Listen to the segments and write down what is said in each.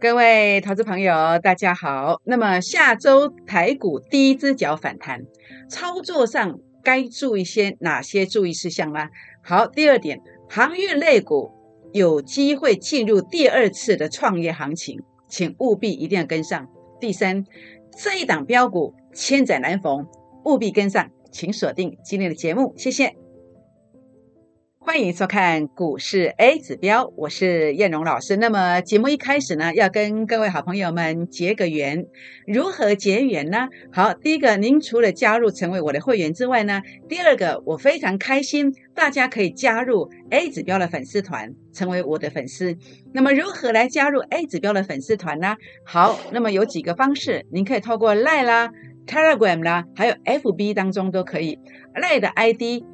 各位投资朋友，大家好。那么下周台股第一只脚反弹，操作上该注意些哪些注意事项呢？好，第二点，航运类股有机会进入第二次的创业行情，请务必一定要跟上。第三，这一档标股千载难逢，务必跟上，请锁定今天的节目，谢谢。欢迎收看股市 A 指标，我是燕荣老师。那么节目一开始呢，要跟各位好朋友们结个缘。如何结缘呢？好，第一个，您除了加入成为我的会员之外呢，第二个，我非常开心，大家可以加入 A 指标的粉丝团，成为我的粉丝。那么如何来加入 A 指标的粉丝团呢？好，那么有几个方式，您可以透过 Line 啦、Telegram 啦，还有 FB 当中都可以。Line 的 ID。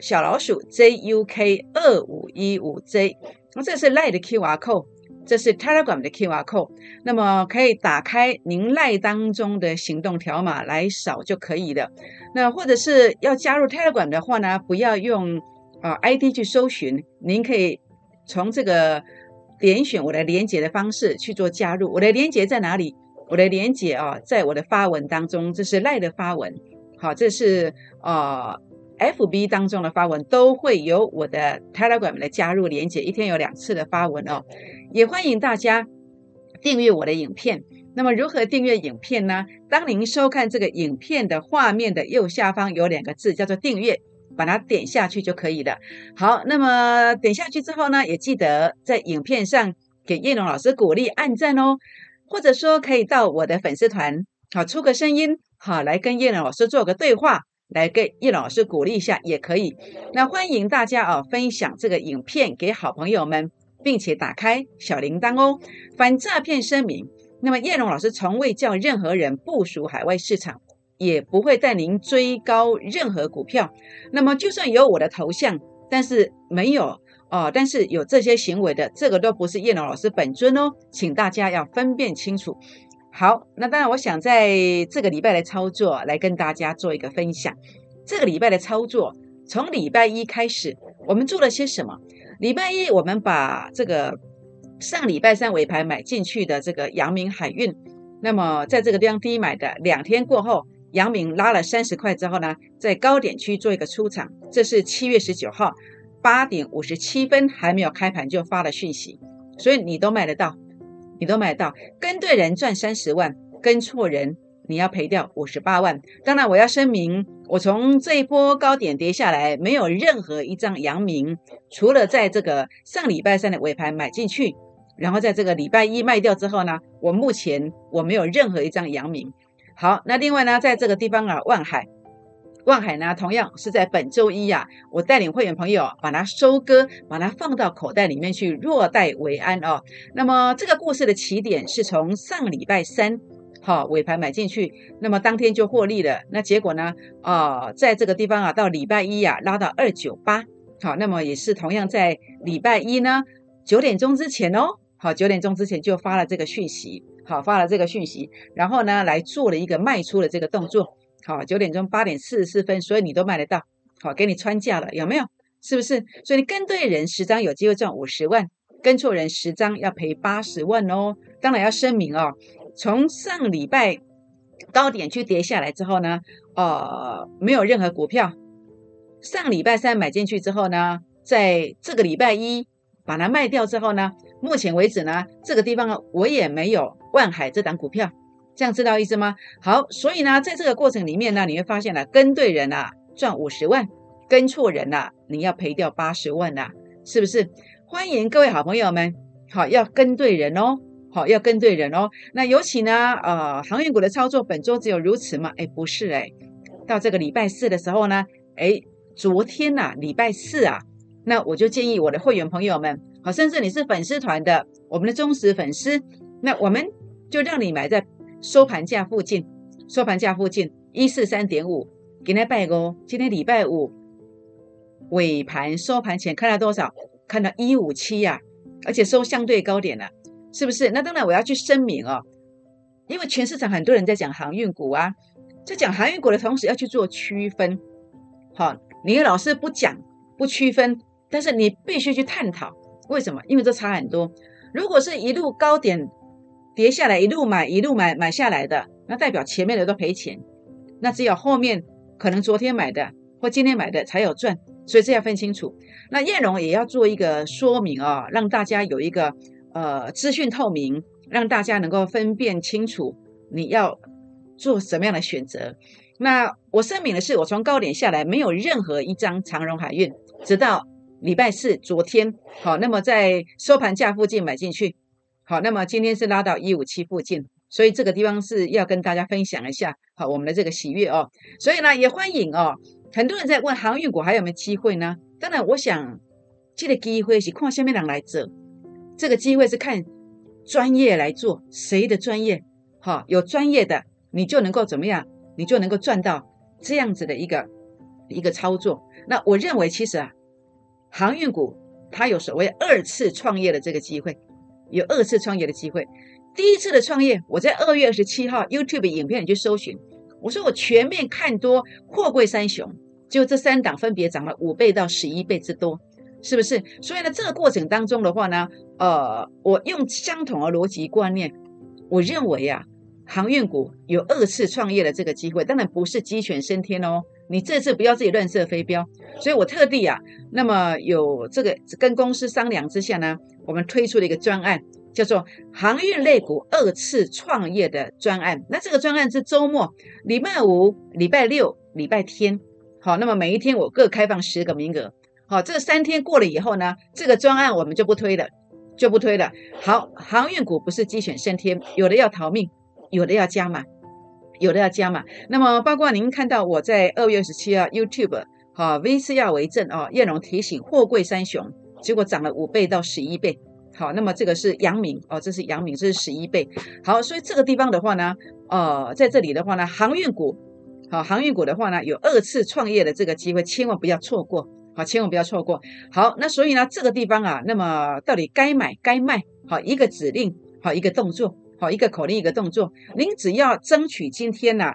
小老鼠 JUK 二五一五 J，那这是赖的 QR code，这是 Telegram 的 QR code。那么可以打开您赖当中的行动条码来扫就可以了。那或者是要加入 Telegram 的话呢，不要用啊 ID 去搜寻，您可以从这个点选我的连接的方式去做加入。我的连接在哪里？我的连接啊，在我的发文当中，这是赖的发文。好，这是啊。F B 当中的发文都会有我的 Telegram 的加入连接，一天有两次的发文哦，也欢迎大家订阅我的影片。那么如何订阅影片呢？当您收看这个影片的画面的右下方有两个字叫做订阅，把它点下去就可以了。好，那么点下去之后呢，也记得在影片上给叶龙老师鼓励按赞哦，或者说可以到我的粉丝团好出个声音好来跟叶龙老师做个对话。来给叶老师鼓励一下也可以。那欢迎大家啊，分享这个影片给好朋友们，并且打开小铃铛哦。反诈骗声明：那么叶龙老师从未叫任何人部署海外市场，也不会带您追高任何股票。那么就算有我的头像，但是没有哦，但是有这些行为的，这个都不是叶龙老师本尊哦，请大家要分辨清楚。好，那当然，我想在这个礼拜的操作来跟大家做一个分享。这个礼拜的操作，从礼拜一开始，我们做了些什么？礼拜一，我们把这个上礼拜三尾盘买进去的这个阳明海运，那么在这个地方低买的，两天过后，阳明拉了三十块之后呢，在高点区做一个出场。这是七月十九号八点五十七分，还没有开盘就发了讯息，所以你都买得到。你都买到，跟对人赚三十万，跟错人你要赔掉五十八万。当然，我要声明，我从这一波高点跌下来，没有任何一张阳明，除了在这个上礼拜三的尾盘买进去，然后在这个礼拜一卖掉之后呢，我目前我没有任何一张阳明。好，那另外呢，在这个地方啊，万海。望海呢，同样是在本周一呀，我带领会员朋友把它收割，把它放到口袋里面去，落袋为安哦。那么这个故事的起点是从上礼拜三，好尾盘买进去，那么当天就获利了。那结果呢，啊，在这个地方啊，到礼拜一呀，拉到二九八，好，那么也是同样在礼拜一呢九点钟之前哦，好九点钟之前就发了这个讯息，好发了这个讯息，然后呢来做了一个卖出的这个动作。好，九点钟八点四十四分，所以你都买得到。好，给你穿价了，有没有？是不是？所以你跟对人十张有机会赚五十万，跟错人十张要赔八十万哦。当然要声明哦，从上礼拜高点去跌下来之后呢，呃，没有任何股票。上礼拜三买进去之后呢，在这个礼拜一把它卖掉之后呢，目前为止呢，这个地方我也没有万海这档股票。这样知道意思吗？好，所以呢，在这个过程里面呢，你会发现呢，跟对人啊，赚五十万；跟错人啊，你要赔掉八十万呐，是不是？欢迎各位好朋友们，好，要跟对人哦，好，要跟对人哦。那尤其呢，呃，航运股的操作本周只有如此吗？哎，不是哎，到这个礼拜四的时候呢，哎，昨天呐，礼拜四啊，那我就建议我的会员朋友们，好，甚至你是粉丝团的，我们的忠实粉丝，那我们就让你买在。收盘价附近，收盘价附近一四三点五，今天拜五，今天礼拜五尾盘收盘前看到多少？看到一五七呀，而且收相对高点了，是不是？那当然我要去声明哦，因为全市场很多人在讲航运股啊，在讲航运股的同时要去做区分。好，你老是不讲不区分，但是你必须去探讨为什么？因为这差很多。如果是一路高点跌下来，一路买一路买买下来的，那代表前面的都赔钱，那只有后面可能昨天买的或今天买的才有赚，所以这要分清楚。那叶荣也要做一个说明啊，让大家有一个呃资讯透明，让大家能够分辨清楚你要做什么样的选择。那我声明的是，我从高点下来，没有任何一张长荣海运，直到礼拜四昨天，好，那么在收盘价附近买进去，好，那么今天是拉到一五七附近，所以这个地方是要跟大家分享一下，好，我们的这个喜悦哦，所以呢，也欢迎哦，很多人在问航运股还有没有机会呢？当然，我想这个机会是看下面人来做，这个机会是看专业来做，谁的专业，哈，有专业的，你就能够怎么样？你就能够赚到这样子的一个一个操作。那我认为，其实啊，航运股它有所谓二次创业的这个机会，有二次创业的机会。第一次的创业，我在二月二十七号 YouTube 影片里去搜寻，我说我全面看多货柜三雄，就这三档分别涨了五倍到十一倍之多，是不是？所以呢，这个过程当中的话呢，呃，我用相同的逻辑观念，我认为啊。航运股有二次创业的这个机会，当然不是鸡犬升天哦。你这次不要自己乱射飞镖，所以我特地啊，那么有这个跟公司商量之下呢，我们推出了一个专案，叫做航运类股二次创业的专案。那这个专案是周末、礼拜五、礼拜六、礼拜天，好，那么每一天我各开放十个名额。好，这三天过了以后呢，这个专案我们就不推了，就不推了。好，航运股不是鸡犬升天，有的要逃命。有的要加嘛，有的要加嘛。那么包括您看到我在二月十七号 YouTube 好 V 四亚为证哦，叶龙提醒货柜三雄，结果涨了五倍到十一倍。好，那么这个是阳明哦，这是阳明，这是十一倍。好，所以这个地方的话呢，呃，在这里的话呢，航运股好，航运股的话呢，有二次创业的这个机会，千万不要错过。好，千万不要错过。好，那所以呢，这个地方啊，那么到底该买该卖？好，一个指令，好，一个动作。好，一个口令，一个动作。您只要争取今天呢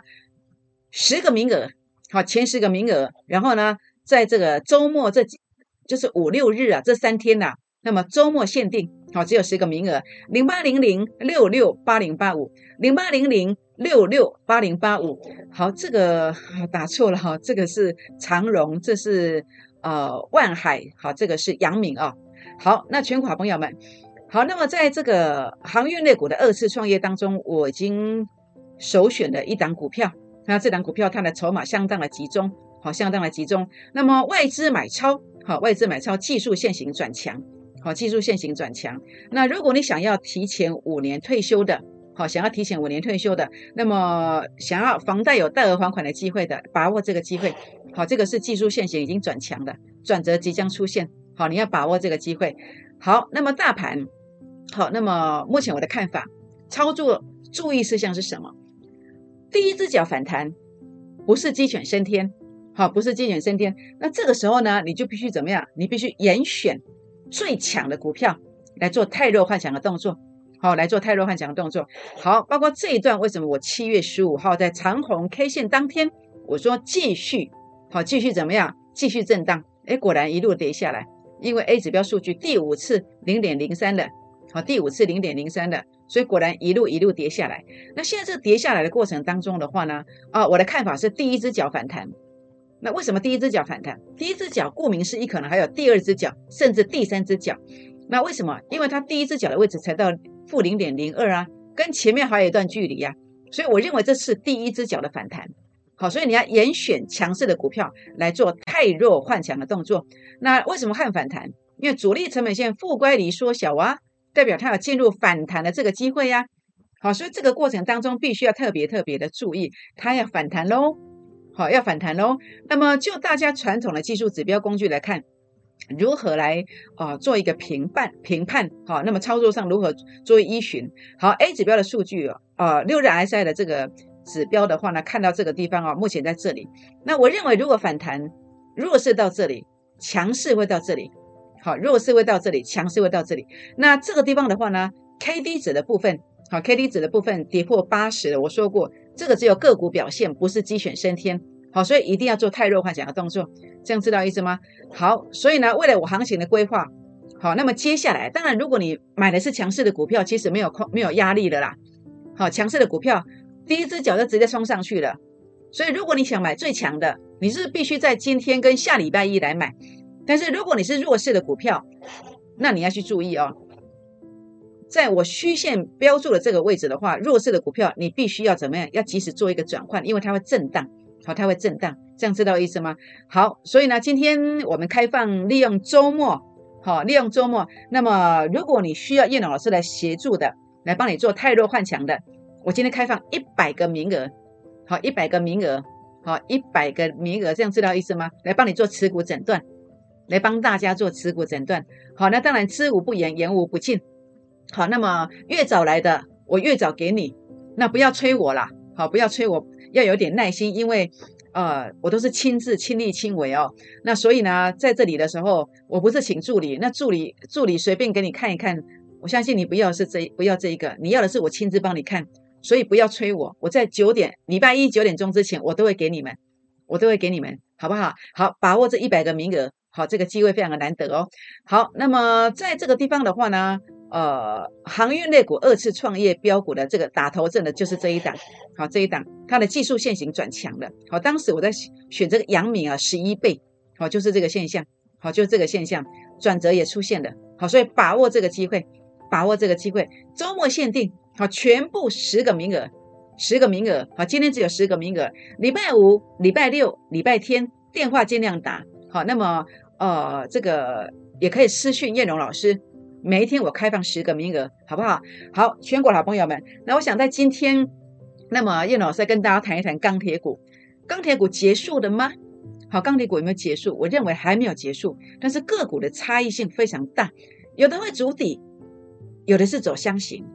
十个名额，好，前十个名额。然后呢，在这个周末这几，就是五六日啊，这三天呐，那么周末限定，好，只有十个名额。零八零零六六八零八五，零八零零六六八零八五。好，这个打错了哈，这个是长荣，这是呃万海，好，这个是阳明啊。好，那全款朋友们。好，那么在这个航运类股的二次创业当中，我已经首选了一档股票。那这档股票它的筹码相当的集中，好，相当的集中。那么外资买超，好，外资买超，技术线型转强，好，技术线型转强。那如果你想要提前五年退休的，好，想要提前五年退休的，那么想要房贷有贷额还款的机会的，把握这个机会。好，这个是技术线型已经转强的，转折即将出现。好，你要把握这个机会。好，那么大盘。好，那么目前我的看法，操作注意事项是什么？第一只脚反弹，不是鸡犬升天，好，不是鸡犬升天。那这个时候呢，你就必须怎么样？你必须严选最强的股票来做太弱换强的动作，好，来做太弱换强的动作。好，包括这一段，为什么我七月十五号在长虹 K 线当天，我说继续，好，继续怎么样？继续震荡，哎，果然一路跌下来，因为 A 指标数据第五次零点零三了。好，第五次零点零三的，所以果然一路一路跌下来。那现在这跌下来的过程当中的话呢，啊，我的看法是第一只脚反弹。那为什么第一只脚反弹？第一只脚顾名思义，可能还有第二只脚，甚至第三只脚。那为什么？因为它第一只脚的位置才到负零点零二啊，跟前面还有一段距离呀。所以我认为这是第一只脚的反弹。好，所以你要严选强势的股票来做太弱换强的动作。那为什么看反弹？因为主力成本线负乖离缩小啊。代表它有进入反弹的这个机会呀，好，所以这个过程当中必须要特别特别的注意，它要反弹喽，好，要反弹喽。那么就大家传统的技术指标工具来看，如何来啊做一个评判评判，好，那么操作上如何作为依循？好，A 指标的数据啊，六日 SI 的这个指标的话呢，看到这个地方啊，目前在这里。那我认为如果反弹弱势到这里，强势会到这里。好，弱势会到这里，强势会到这里。那这个地方的话呢，K D 值的部分，好，K D 值的部分跌破八十了。我说过，这个只有个股表现，不是鸡犬升天。好，所以一定要做太弱幻想的动作，这样知道意思吗？好，所以呢，为了我行情的规划，好，那么接下来，当然如果你买的是强势的股票，其实没有空没有压力的啦。好，强势的股票第一只脚就直接冲上去了。所以如果你想买最强的，你是必须在今天跟下礼拜一来买。但是如果你是弱势的股票，那你要去注意哦。在我虚线标注的这个位置的话，弱势的股票你必须要怎么样？要及时做一个转换，因为它会震荡，好，它会震荡，这样知道意思吗？好，所以呢，今天我们开放利用周末，好，利用周末。那么，如果你需要叶龙老师来协助的，来帮你做太弱换强的，我今天开放一百个名额，好，一百个名额，好，一百个名额，这样知道意思吗？来帮你做持股诊断，来帮大家做持股诊断。好，那当然知无不言，言无不尽。好，那么越早来的，我越早给你，那不要催我啦。好，不要催我，要有点耐心，因为呃，我都是亲自亲力亲为哦。那所以呢，在这里的时候，我不是请助理，那助理助理随便给你看一看，我相信你不要是这不要这一个，你要的是我亲自帮你看，所以不要催我，我在九点礼拜一九点钟之前，我都会给你们，我都会给你们，好不好？好，把握这一百个名额，好，这个机会非常的难得哦。好，那么在这个地方的话呢？呃，航运类股二次创业标股的这个打头阵的就是这一档，好，这一档它的技术线型转强了，好，当时我在选这个阳明啊，十一倍，好，就是这个现象，好，就是这个现象，转折也出现了，好，所以把握这个机会，把握这个机会，周末限定，好，全部十个名额，十个名额，好，今天只有十个名额，礼拜五、礼拜六、礼拜天电话尽量打，好，那么呃，这个也可以私讯叶荣老师。每一天我开放十个名额，好不好？好，全国老朋友们，那我想在今天，那么叶老师跟大家谈一谈钢铁股。钢铁股结束了吗？好，钢铁股有没有结束？我认为还没有结束，但是个股的差异性非常大，有的会筑底，有的是走箱型，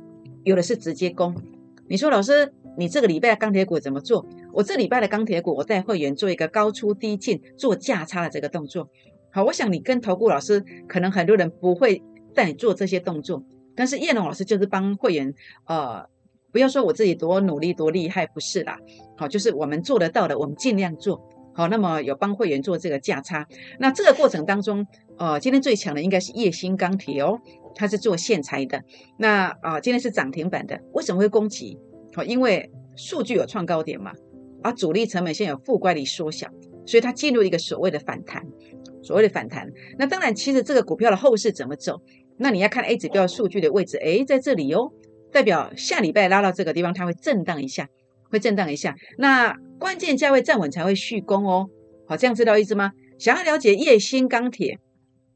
有的是直接攻。你说老师，你这个礼拜的钢铁股怎么做？我这礼拜的钢铁股，我带会员做一个高出低进做价差的这个动作。好，我想你跟投顾老师，可能很多人不会。带你做这些动作，但是叶龙老师就是帮会员，呃，不要说我自己多努力多厉害，不是啦，好，就是我们做得到的，我们尽量做好。那么有帮会员做这个价差，那这个过程当中，呃，今天最强的应该是叶兴钢铁哦，它是做线材的，那啊，今天是涨停板的，为什么会攻击？好，因为数据有创高点嘛，而主力成本线有负乖离缩小，所以它进入一个所谓的反弹。所谓的反弹，那当然，其实这个股票的后市怎么走，那你要看 A 指标数据的位置，诶，在这里哦，代表下礼拜拉到这个地方，它会震荡一下，会震荡一下。那关键价位站稳才会续攻哦。好，这样知道意思吗？想要了解叶星钢铁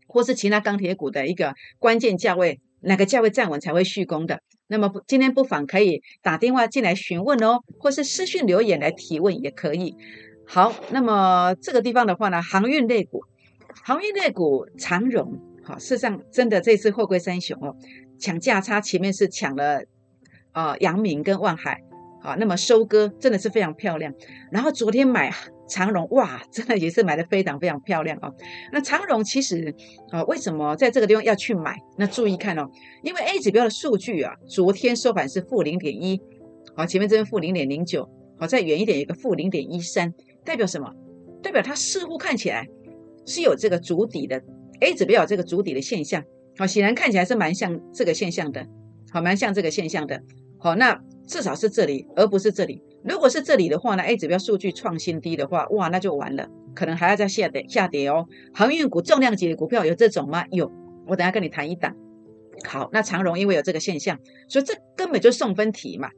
或是其他钢铁股的一个关键价位，哪个价位站稳才会续攻的？那么今天不妨可以打电话进来询问哦，或是私讯留言来提问也可以。好，那么这个地方的话呢，航运类股。航运类股长荣，好，事实上真的这次货柜三雄哦，抢价差，前面是抢了啊阳明跟万海，好，那么收割真的是非常漂亮。然后昨天买长荣，哇，真的也是买的非常非常漂亮哦。那长荣其实啊，为什么在这个地方要去买？那注意看哦，因为 A 指标的数据啊，昨天收盘是负零点一，好，前面这边负零点零九，好，再远一点有个负零点一三，代表什么？代表它似乎看起来。是有这个主底的 A 指标有这个主底的现象，好，显然看起来是蛮像这个现象的，好，蛮像这个现象的，好，那至少是这里，而不是这里。如果是这里的话呢，A 指标数据创新低的话，哇，那就完了，可能还要再下跌下跌哦。航运股重量级的股票有这种吗？有，我等下跟你谈一档。好，那长荣因为有这个现象，所以这根本就是送分题嘛，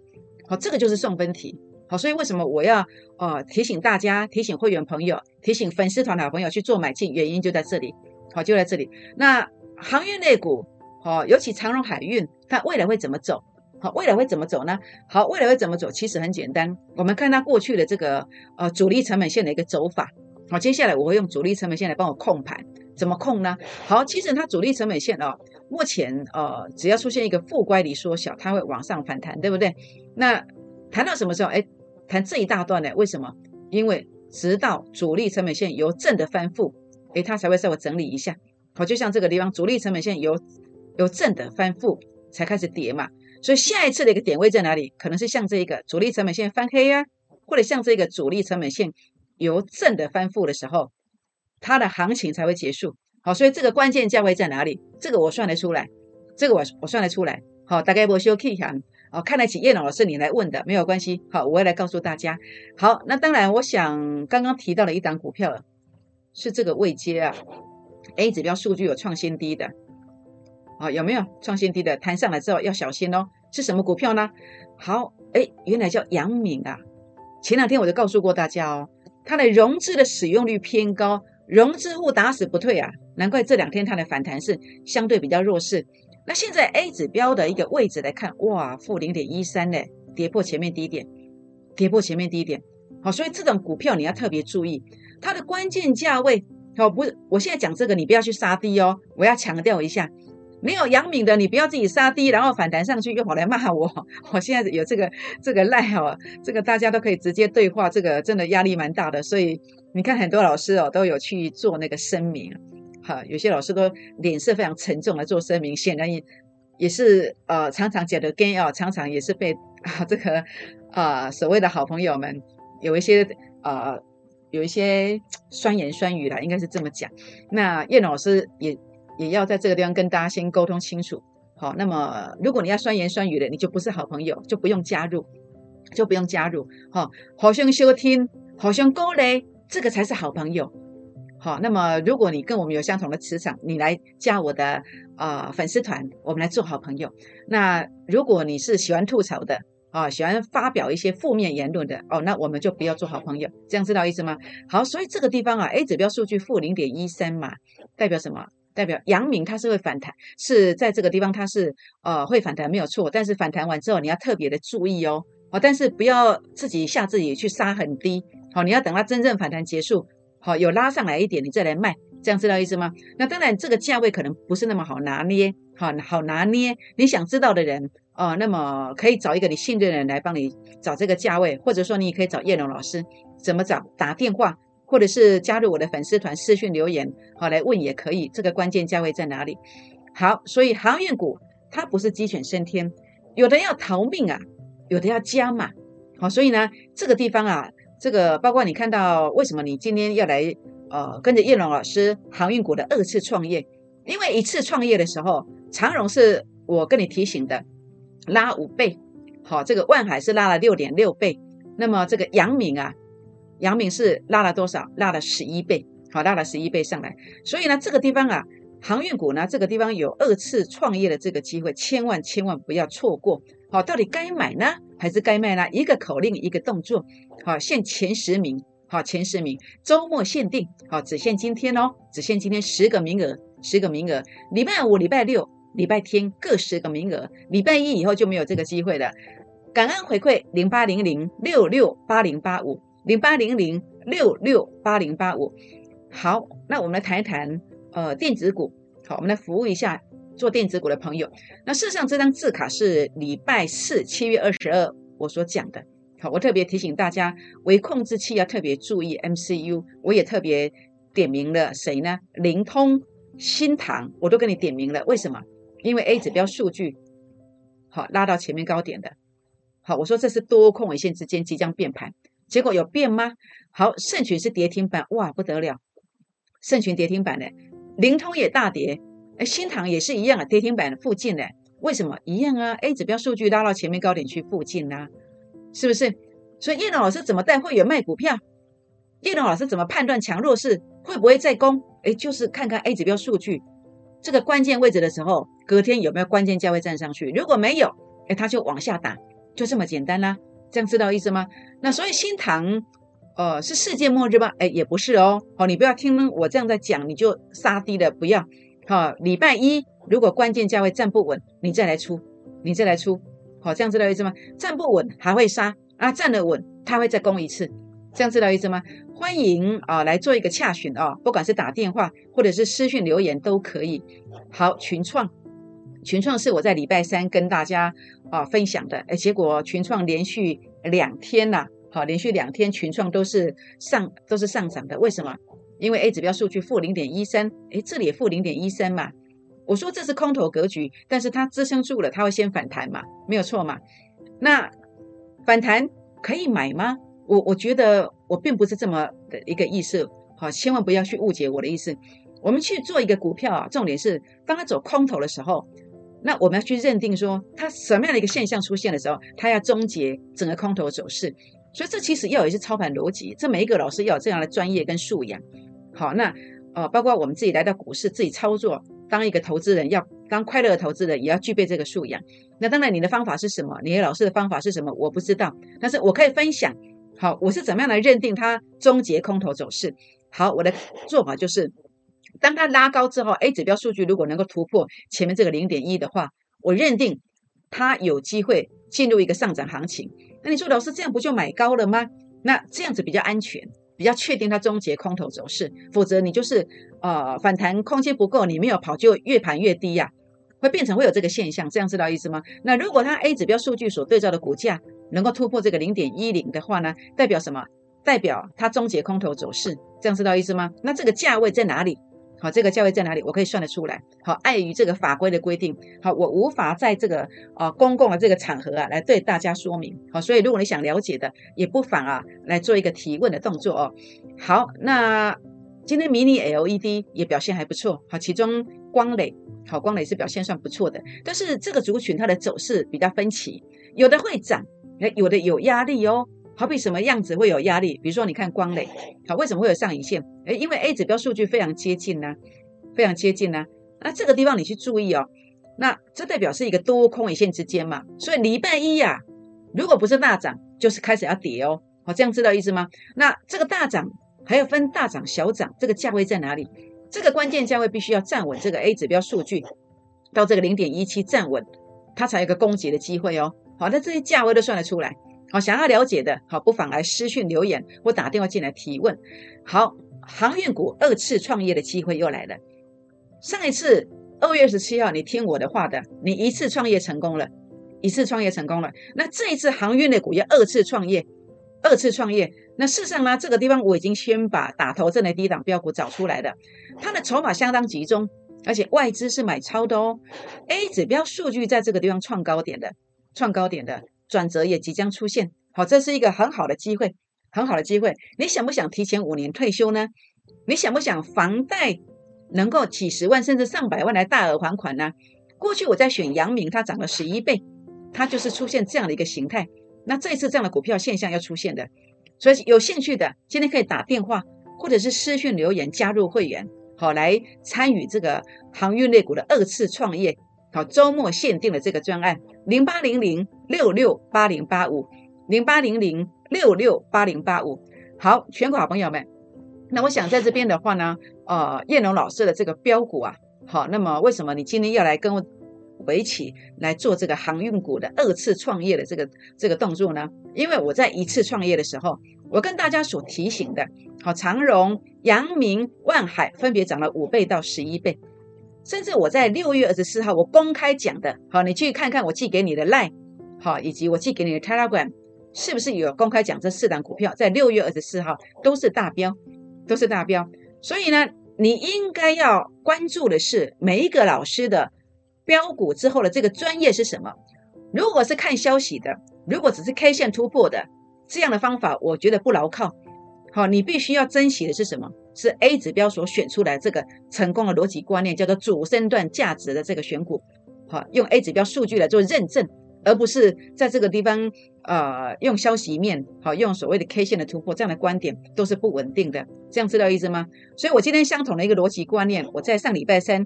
好，这个就是送分题。所以为什么我要呃提醒大家、提醒会员朋友、提醒粉丝团的朋友去做买进？原因就在这里，好，就在这里。那航运类股，好，尤其长荣海运，它未来会怎么走？好，未来会怎么走呢？好，未来会怎么走？其实很简单，我们看它过去的这个呃主力成本线的一个走法。好，接下来我会用主力成本线来帮我控盘，怎么控呢？好，其实它主力成本线哦，目前呃只要出现一个负乖离缩小，它会往上反弹，对不对？那谈到什么时候？哎，谈这一大段呢？为什么？因为直到主力成本线由正的翻负，哎，它才会稍微整理一下。好，就像这个地方，主力成本线由由正的翻负才开始跌嘛。所以下一次的一个点位在哪里？可能是像这一个主力成本线翻黑啊，或者像这个主力成本线由正的翻负的时候，它的行情才会结束。好，所以这个关键价位在哪里？这个我算得出来，这个我我算得出来。好，大概我先看一下。哦，看得起叶老师你来问的没有关系。好，我会来告诉大家。好，那当然，我想刚刚提到了一档股票，是这个位阶啊，A 指标数据有创新低的。啊，有没有创新低的？弹上来之后要小心哦。是什么股票呢？好，哎，原来叫阳明啊。前两天我就告诉过大家哦，它的融资的使用率偏高，融资户打死不退啊，难怪这两天它的反弹是相对比较弱势。那现在 A 指标的一个位置来看，哇，负零点一三呢，跌破前面低点，跌破前面低点。好，所以这种股票你要特别注意它的关键价位。好，不是，我现在讲这个，你不要去杀低哦，我要强调一下。没有阳敏的，你不要自己杀低，然后反弹上去又跑来骂我。我现在有这个这个赖哦，这个大家都可以直接对话，这个真的压力蛮大的。所以你看很多老师哦都有去做那个声明，哈，有些老师都脸色非常沉重来做声明，显然也也是呃常常讲的 “gay” 哦，常常也是被啊这个啊所谓的好朋友们有一些啊有一些酸言酸语了，应该是这么讲。那叶老师也。也要在这个地方跟大家先沟通清楚，好，那么如果你要酸言酸语的，你就不是好朋友，就不用加入，就不用加入，好，好像收听，好像勾勒，这个才是好朋友，好，那么如果你跟我们有相同的磁场，你来加我的啊粉丝团，我们来做好朋友。那如果你是喜欢吐槽的啊，喜欢发表一些负面言论的哦，那我们就不要做好朋友，这样知道意思吗？好，所以这个地方啊，A 指标数据负零点一三嘛，代表什么？代表阳明它是会反弹，是在这个地方它是呃会反弹没有错，但是反弹完之后你要特别的注意哦，哦，但是不要自己吓自己去杀很低，好，你要等它真正反弹结束，好有拉上来一点你再来卖，这样知道意思吗？那当然这个价位可能不是那么好拿捏，好好拿捏，你想知道的人哦，那么可以找一个你信任的人来帮你找这个价位，或者说你也可以找叶龙老师，怎么找？打电话。或者是加入我的粉丝团私讯留言，好来问也可以。这个关键价位在哪里？好，所以航运股它不是鸡犬升天，有的要逃命啊，有的要加码。好，所以呢，这个地方啊，这个包括你看到为什么你今天要来呃跟着叶龙老师航运股的二次创业？因为一次创业的时候，长荣是我跟你提醒的拉五倍，好，这个万海是拉了六点六倍，那么这个阳明啊。阳明是拉了多少？拉了十一倍，好，拉了十一倍上来。所以呢，这个地方啊，航运股呢，这个地方有二次创业的这个机会，千万千万不要错过。好，到底该买呢，还是该卖呢？一个口令，一个动作。好，限前十名，好，前十名，周末限定，好，只限今天哦，只限今天十个名额，十个名额。礼拜五、礼拜六、礼拜天各十个名额，礼拜一以后就没有这个机会了。感恩回馈零八零零六六八零八五。零八零零六六八零八五，好，那我们来谈一谈呃电子股，好，我们来服务一下做电子股的朋友。那事实上这张字卡是礼拜四七月二十二我所讲的，好，我特别提醒大家，微控制器要特别注意 MCU，我也特别点名了谁呢？灵通、新唐，我都跟你点名了，为什么？因为 A 指标数据好拉到前面高点的，好，我说这是多空尾线之间即将变盘。结果有变吗？好，盛群是跌停板，哇，不得了！盛群跌停板呢，灵通也大跌，哎，新塘也是一样啊，跌停板附近呢。为什么一样啊？A 指标数据拉到前面高点去附近呢，是不是？所以叶龙老师怎么带会员卖股票？叶龙老师怎么判断强弱势会不会再攻？哎，就是看看 A 指标数据这个关键位置的时候，隔天有没有关键价位站上去？如果没有，哎，他就往下打，就这么简单啦。这样知道意思吗？那所以新塘，呃，是世界末日吗？哎，也不是哦。好，你不要听我这样在讲，你就杀低了，不要。好，礼拜一如果关键价位站不稳，你再来出，你再来出。好，这样知道意思吗？站不稳还会杀啊，站得稳他会再攻一次。这样知道意思吗？欢迎啊来做一个洽询啊，不管是打电话或者是私讯留言都可以。好，群创。群创是我在礼拜三跟大家啊分享的，哎，结果群创连续两天呐，好，连续两天群创都是上都是上涨的，为什么？因为 A 指标数据负零点一三，哎，这里也负零点一三嘛，我说这是空头格局，但是它支撑住了，它会先反弹嘛，没有错嘛。那反弹可以买吗？我我觉得我并不是这么的一个意思，好，千万不要去误解我的意思。我们去做一个股票啊，重点是当它走空头的时候，那我们要去认定说它什么样的一个现象出现的时候，它要终结整个空头走势。所以这其实要有一些操盘逻辑，这每一个老师要有这样的专业跟素养。好，那呃，包括我们自己来到股市自己操作，当一个投资人要当快乐的投资人，也要具备这个素养。那当然，你的方法是什么？你的老师的方法是什么？我不知道，但是我可以分享。好，我是怎么样来认定它终结空头走势？好，我的做法就是。当它拉高之后，A 指标数据如果能够突破前面这个零点一的话，我认定它有机会进入一个上涨行情。那你说老师这样不就买高了吗？那这样子比较安全，比较确定它终结空头走势。否则你就是呃反弹空间不够，你没有跑就越盘越低呀，会变成会有这个现象。这样知道意思吗？那如果它 A 指标数据所对照的股价能够突破这个零点一零的话呢，代表什么？代表它终结空头走势。这样知道意思吗？那这个价位在哪里？好，这个价位在哪里？我可以算得出来。好，碍于这个法规的规定，好，我无法在这个啊公共的这个场合啊来对大家说明。好，所以如果你想了解的，也不妨啊来做一个提问的动作哦。好，那今天迷你 LED 也表现还不错。好，其中光磊，好光磊是表现算不错的，但是这个族群它的走势比较分歧，有的会涨，有的有压力哦。好比什么样子会有压力？比如说，你看光磊，好，为什么会有上影线？哎，因为 A 指标数据非常接近呢，非常接近呢。那这个地方你去注意哦，那这代表是一个多空一线之间嘛。所以礼拜一呀，如果不是大涨，就是开始要跌哦。好，这样知道意思吗？那这个大涨还要分大涨小涨，这个价位在哪里？这个关键价位必须要站稳这个 A 指标数据到这个零点一七站稳，它才有个攻击的机会哦。好，那这些价位都算得出来。好，想要了解的，好，不妨来私讯留言或打电话进来提问。好，航运股二次创业的机会又来了。上一次二月二十七号，你听我的话的，你一次创业成功了，一次创业成功了。那这一次航运的股要二次创业，二次创业。那事实上呢，这个地方我已经先把打头阵的低档标股找出来了，它的筹码相当集中，而且外资是买超的哦。A 指标数据在这个地方创高点的，创高点的。转折也即将出现，好，这是一个很好的机会，很好的机会。你想不想提前五年退休呢？你想不想房贷能够几十万甚至上百万来大额还款呢？过去我在选阳明，它涨了十一倍，它就是出现这样的一个形态。那这一次这样的股票现象要出现的，所以有兴趣的今天可以打电话或者是私讯留言加入会员，好来参与这个航运类股的二次创业。好，周末限定的这个专案，零八零零六六八零八五，零八零零六六八零八五。好，全国好朋友们，那我想在这边的话呢，呃，叶龙老师的这个标股啊，好，那么为什么你今天要来跟我一起来做这个航运股的二次创业的这个这个动作呢？因为我在一次创业的时候，我跟大家所提醒的，好，长荣、阳明、万海分别涨了五倍到十一倍。甚至我在六月二十四号，我公开讲的，好，你去看看我寄给你的 line，好，以及我寄给你的 telegram，是不是有公开讲这四档股票在六月二十四号都是大标，都是大标。所以呢，你应该要关注的是每一个老师的标股之后的这个专业是什么。如果是看消息的，如果只是 K 线突破的这样的方法，我觉得不牢靠。好，你必须要珍惜的是什么？是 A 指标所选出来这个成功的逻辑观念，叫做主升段价值的这个选股。好，用 A 指标数据来做认证，而不是在这个地方呃用消息面，好用所谓的 K 线的突破这样的观点都是不稳定的。这样知道意思吗？所以我今天相同的一个逻辑观念，我在上礼拜三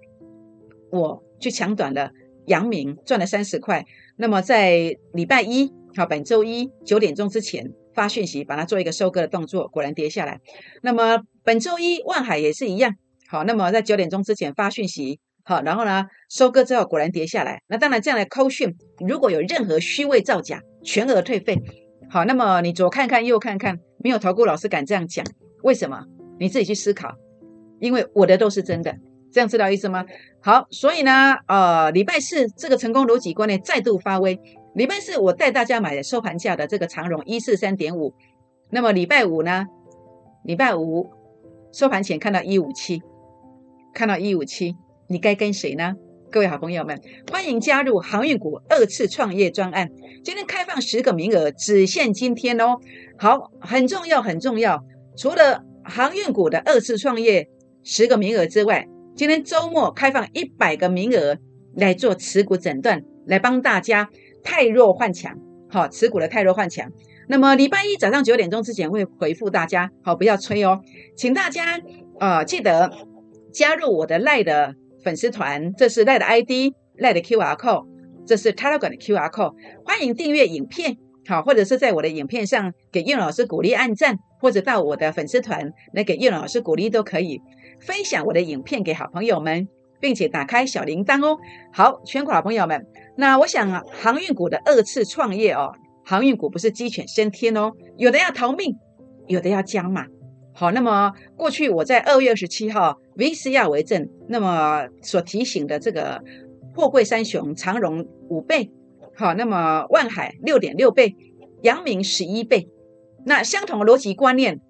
我去抢短了阳明，赚了三十块。那么在礼拜一，好本周一九点钟之前。发讯息，把它做一个收割的动作，果然跌下来。那么本周一万海也是一样，好，那么在九点钟之前发讯息，好，然后呢收割之后果然跌下来。那当然这样的扣讯，如果有任何虚伪造假，全额退费。好，那么你左看看右看看，没有投顾老师敢这样讲，为什么？你自己去思考，因为我的都是真的，这样知道意思吗？好，所以呢，呃，礼拜四这个成功逻辑观念再度发威。礼拜四我带大家买的收盘价的这个长荣一四三点五，那么礼拜五呢？礼拜五收盘前看到一五七，看到一五七，你该跟谁呢？各位好朋友们，欢迎加入航运股二次创业专案，今天开放十个名额，只限今天哦。好，很重要，很重要。除了航运股的二次创业十个名额之外，今天周末开放一百个名额来做持股诊断，来帮大家太弱换强，好，持股的太弱换强。那么礼拜一早上九点钟之前会回复大家，好，不要催哦，请大家呃记得加入我的赖的粉丝团，这是赖的 ID，赖的 QR code，这是 Telegram 的 QR code，欢迎订阅影片。好，或者是在我的影片上给叶老师鼓励按赞，或者到我的粉丝团来给叶老师鼓励都可以。分享我的影片给好朋友们，并且打开小铃铛哦。好，全国好朋友们，那我想，航运股的二次创业哦，航运股不是鸡犬升天哦，有的要逃命，有的要加码。好，那么过去我在二月二十七号 V C R 为证，那么所提醒的这个货柜三雄长荣五倍。好，那么万海六点六倍，阳明十一倍，那相同的逻辑观念，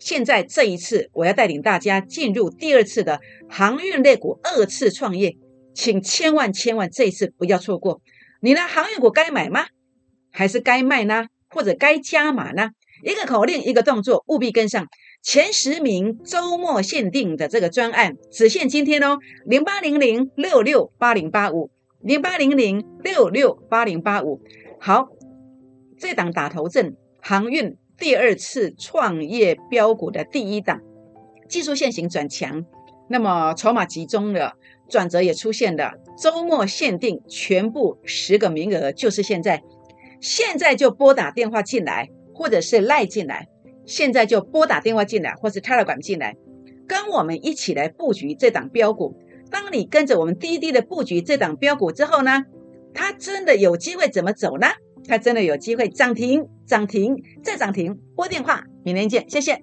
现在这一次我要带领大家进入第二次的航运类股二次创业，请千万千万这一次不要错过。你的航运股该买吗？还是该卖呢？或者该加码呢？一个口令，一个动作，务必跟上前十名周末限定的这个专案，只限今天哦，零八零零六六八零八五。零八零零六六八零八五，好，这档打头阵，航运第二次创业标股的第一档，技术线型转强，那么筹码集中了，转折也出现了，周末限定全部十个名额，就是现在，现在就拨打电话进来，或者是赖进来，现在就拨打电话进来，或是 Telegram 进来，跟我们一起来布局这档标股。当你跟着我们滴滴的布局这档标股之后呢，它真的有机会怎么走呢？它真的有机会涨停、涨停再涨停。拨电话，明天见，谢谢。